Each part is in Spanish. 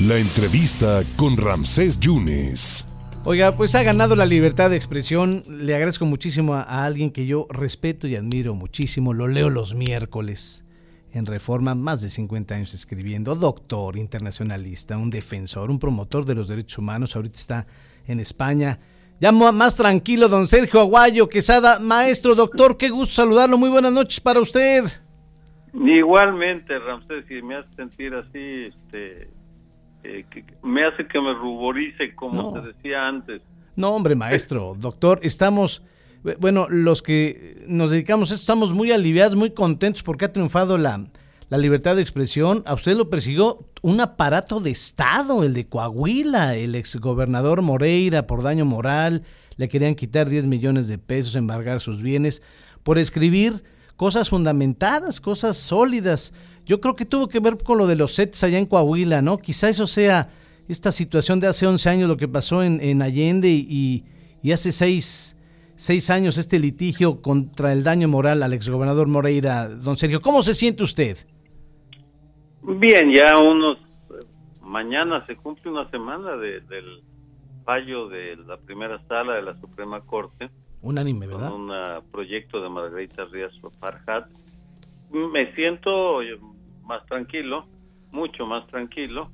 La entrevista con Ramsés Yunes. Oiga, pues ha ganado la libertad de expresión. Le agradezco muchísimo a, alguien que yo respeto y admiro muchísimo. Lo leo los miércoles en Reforma, más de 50 años escribiendo. Doctor, internacionalista, un defensor, un promotor de los derechos humanos. Ahorita está en España. Ya más tranquilo, don Sergio Aguayo Quesada. Maestro, doctor, qué gusto saludarlo. Muy buenas noches para usted. Igualmente, Ramsés, y me hace sentir así, este, eh, que me hace que me ruborice, como te decía antes. No, hombre, maestro, doctor, estamos, bueno, los que nos dedicamos a esto, estamos muy aliviados, muy contentos porque ha triunfado la, la libertad de expresión. A usted lo persiguió un aparato de Estado, el de Coahuila, el exgobernador Moreira por daño moral, le querían quitar 10 millones de pesos, embargar sus bienes, por escribir cosas fundamentadas, cosas sólidas. Yo creo que tuvo que ver con lo de los sets allá en Coahuila, ¿no? Quizá eso sea esta situación de hace 11 años, lo que pasó en, Allende y, hace seis, seis años este litigio contra el daño moral al exgobernador Moreira. Don Sergio, ¿cómo se siente usted? Bien, ya unos... Mañana se cumple una semana del fallo de la primera sala de la Suprema Corte. Unánime, ¿verdad? Con un proyecto de Margarita Ríos Farhat. Me siento más tranquilo, mucho más tranquilo,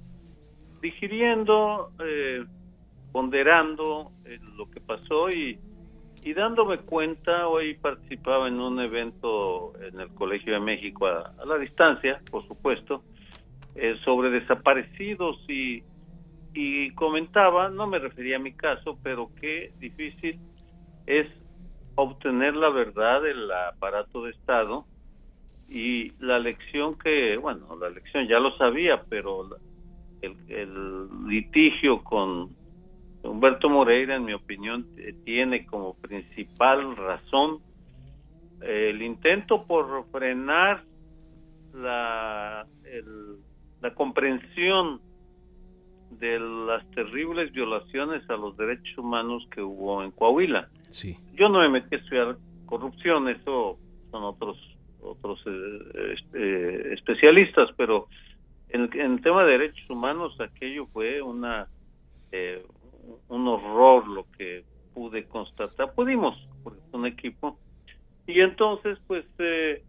digiriendo, eh, ponderando lo que pasó y, y dándome cuenta, hoy participaba en un evento en el Colegio de México a, la distancia, por supuesto, eh, sobre desaparecidos y, y comentaba, no me refería a mi caso, pero qué difícil es obtener la verdad del aparato de Estado y la lección que, bueno, la lección ya lo sabía, pero el, litigio con Humberto Moreira, en mi opinión, tiene como principal razón el intento por frenar la, la comprensión de las terribles violaciones a los derechos humanos que hubo en Coahuila. Sí. Yo no me metí a estudiar corrupción, eso son otros otros eh, este, especialistas, pero en, el tema de derechos humanos aquello fue una eh, un horror lo que pude constatar. Pudimos, porque un equipo. Y entonces, pues, eh,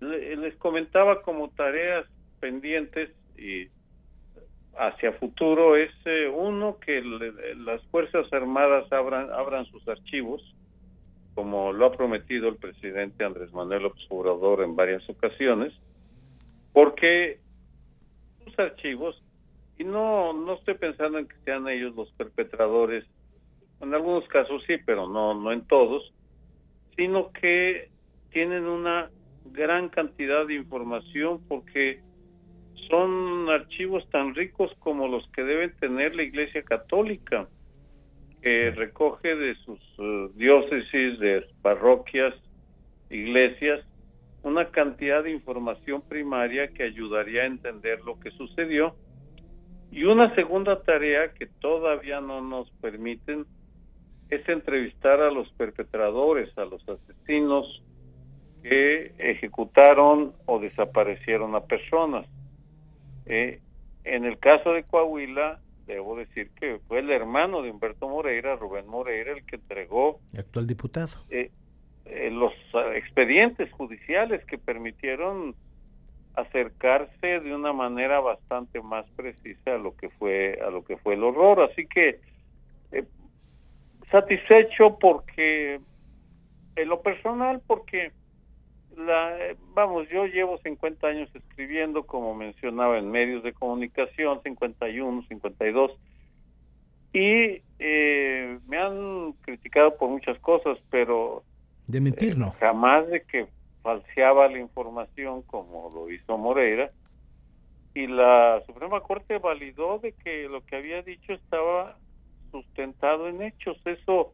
les comentaba como tareas pendientes y hacia futuro es uno que las Fuerzas Armadas abran, abran sus archivos lo ha prometido el presidente Andrés Manuel López Obrador en varias ocasiones, porque sus archivos, y no, no estoy pensando en que sean ellos los perpetradores, en algunos casos sí, pero no, no en todos, sino que tienen una gran cantidad de información porque son archivos tan ricos como los que debe tener la Iglesia Católica que recoge de sus uh, diócesis, de parroquias, iglesias, una cantidad de información primaria que ayudaría a entender lo que sucedió. Y una segunda tarea que todavía no nos permiten es entrevistar a los perpetradores, a los asesinos que ejecutaron o desaparecieron a personas. Eh, en el caso de Coahuila, debo decir que fue el hermano de Humberto Moreira, Rubén Moreira, el que entregó... actual diputado. Eh, eh, los ah, expedientes judiciales que permitieron acercarse de una manera bastante más precisa a lo que fue a lo que fue el horror así que eh, satisfecho porque en lo personal porque la, vamos, yo llevo 50 años escribiendo, como mencionaba, en medios de comunicación, 51, 52, y eh, me han criticado por muchas cosas, pero... De mentir, ¿no? Eh, jamás de que falseaba la información como lo hizo Moreira, y la Suprema Corte validó de que lo que había dicho estaba sustentado en hechos. Eso,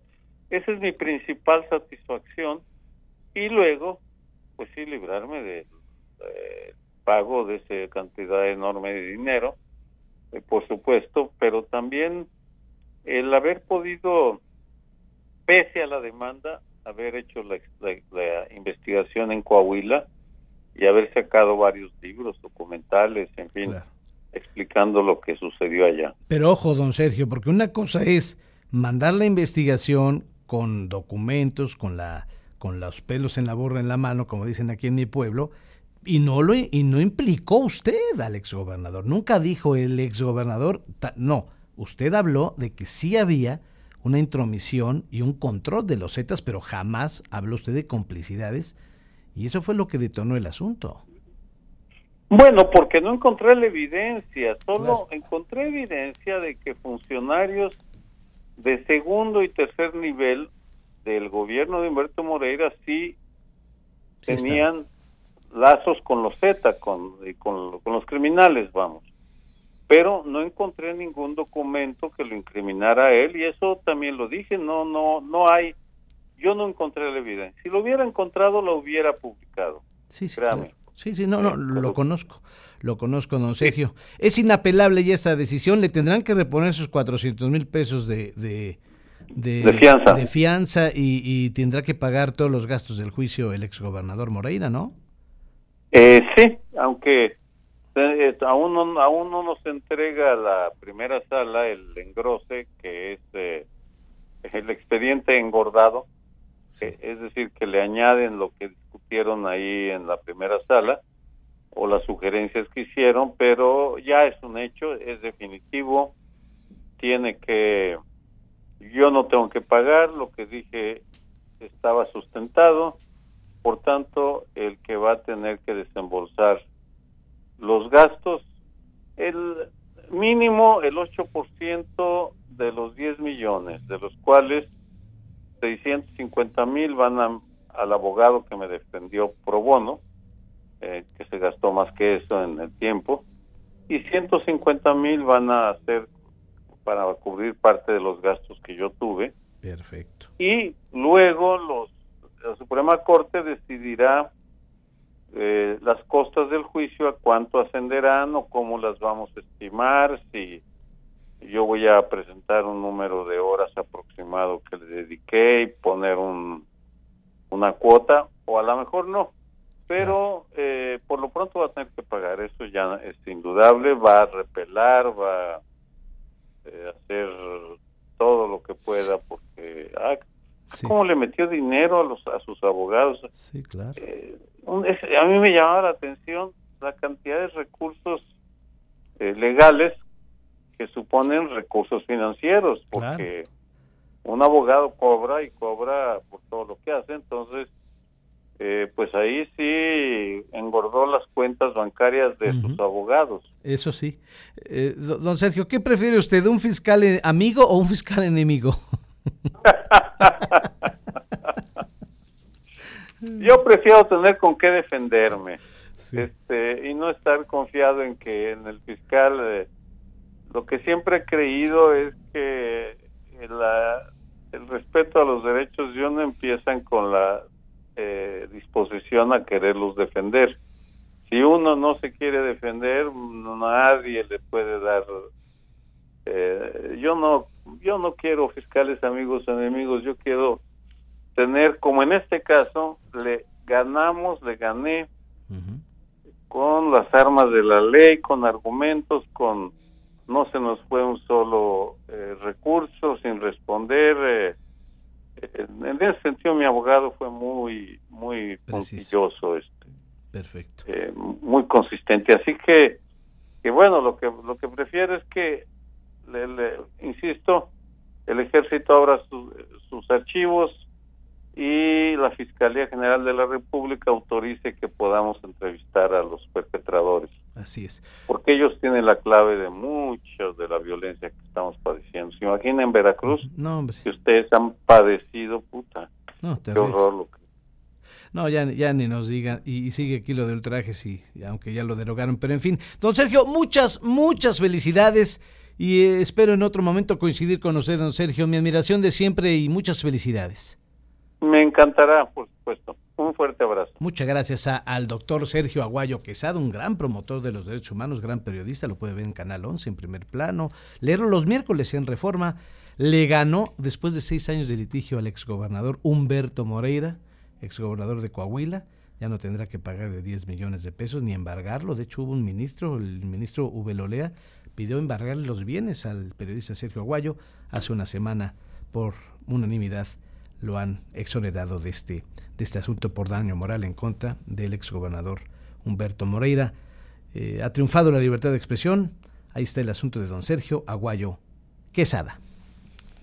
esa es mi principal satisfacción. Y luego, pues sí, librarme del pago de esa cantidad enorme de dinero, eh, por supuesto, pero también el haber podido, pese a la demanda, haber hecho la, investigación en Coahuila y haber sacado varios libros, documentales, en fin, explicando lo que sucedió allá. Pero ojo, don Sergio, porque una cosa es mandar la investigación con documentos, con la con los pelos en la borra en la mano, como dicen aquí en mi pueblo, y no lo y no implicó usted al exgobernador. Nunca dijo el exgobernador, no, usted habló de que sí había una intromisión y un control de los Zetas, pero jamás habló usted de complicidades y eso fue lo que detonó el asunto. Bueno, porque no encontré la evidencia, solo encontré evidencia de que funcionarios de segundo y tercer nivel del gobierno de Humberto Moreira sí, tenían lazos con los Z, con, con, con, los criminales, vamos. Pero no encontré ningún documento que lo incriminara a él y eso también lo dije, no, no, no hay, yo no encontré la evidencia. Si lo hubiera encontrado, lo hubiera publicado. Sí, sí, Sí, sí, no, no, lo conozco, lo conozco, don Sergio. Es inapelable ya esta decisión, le tendrán que reponer sus 400 mil pesos de, de, de, fianza, y, tendrá que pagar todos los gastos del juicio el exgobernador Moreira, ¿no? Eh, sí, aunque eh, aún, no, aún no nos entrega la primera sala el engrose, que es eh, el expediente engordado, es decir, que le añaden lo que discutieron ahí en la primera sala o las sugerencias que hicieron, pero ya es un hecho, es definitivo, tiene que, yo no tengo que pagar, lo que dije estaba sustentado, por tanto, el que va a tener que desembolsar los gastos, el mínimo el 8% de los 10 millones, de los cuales 650 mil van a al abogado que me defendió pro bono, eh, que se gastó más que eso en el tiempo, y 150 mil van a ser para cubrir parte de los gastos que yo tuve. Perfecto. Y luego los la Suprema Corte decidirá eh, las costas del juicio, a cuánto ascenderán o cómo las vamos a estimar, si yo voy a presentar un número de horas aproximado que le dediqué y poner un una cuota o a lo mejor no, pero eh, por lo pronto va a tener que pagar, eso ya es indudable, va a repelar, va a eh, hacer todo lo que pueda porque ah, cómo le metió dinero a los a sus abogados. Sí, claro. Eh, a mí me llamaba la atención la cantidad de recursos legales que suponen recursos financieros, porque un abogado cobra y cobra por todo lo que hace, entonces, eh, pues ahí sí engordó las cuentas bancarias de sus abogados. Eso sí. Eh, don Sergio, ¿qué prefiere usted, un fiscal amigo o un fiscal enemigo? Yo prefiero tener con qué defenderme este, y no estar confiado en que en el fiscal... Eh, lo que siempre he creído es que la, el respeto a los derechos de uno empiezan con la eh, disposición a quererlos defender. Si uno no se quiere defender, nadie le puede dar. Eh, yo no, yo no quiero fiscales amigos enemigos. Yo quiero tener, como en este caso, le ganamos, le gané con las armas de la ley, con argumentos, con no se nos fue un solo eh, recurso sin responder. En ese sentido, mi abogado fue muy, muy puntilloso, este, perfecto, eh, muy consistente. Así que, que bueno, lo que lo que prefiero es que, le, insisto, el ejército abra sus archivos, y la Fiscalía General de la República autorice que podamos entrevistar a los perpetradores. Así es. Porque ellos tienen la clave de mucho de la violencia que estamos padeciendo. ¿Se imagina en Veracruz? No, hombre. Si ustedes han padecido, puta. No, Qué horror lo que... No, ya, ya ni nos digan. Y, sigue aquí lo del traje, sí, aunque ya lo derogaron. Pero en fin, don Sergio, muchas, muchas felicidades. Y eh, espero en otro momento coincidir con usted, don Sergio. Mi admiración de siempre y muchas felicidades. Me encantará, por supuesto. Un fuerte abrazo. Muchas gracias al doctor Sergio Aguayo Quesada, un gran promotor de los derechos humanos, gran periodista, lo puede ver en Canal 11 en primer plano, leerlo los miércoles en Reforma. Le ganó, después de seis años de litigio, al exgobernador Humberto Moreira, exgobernador de Coahuila, ya no tendrá que pagar de 10 millones de pesos ni embargarlo. De hecho, hubo un ministro, el ministro Ubelolea, pidió embargar los bienes al periodista Sergio Aguayo hace una semana por unanimidad lo han exonerado de este, de este asunto por daño moral en contra del exgobernador Humberto Moreira. Eh, ha triunfado la libertad de expresión. Ahí está el asunto de don Sergio Aguayo Quesada.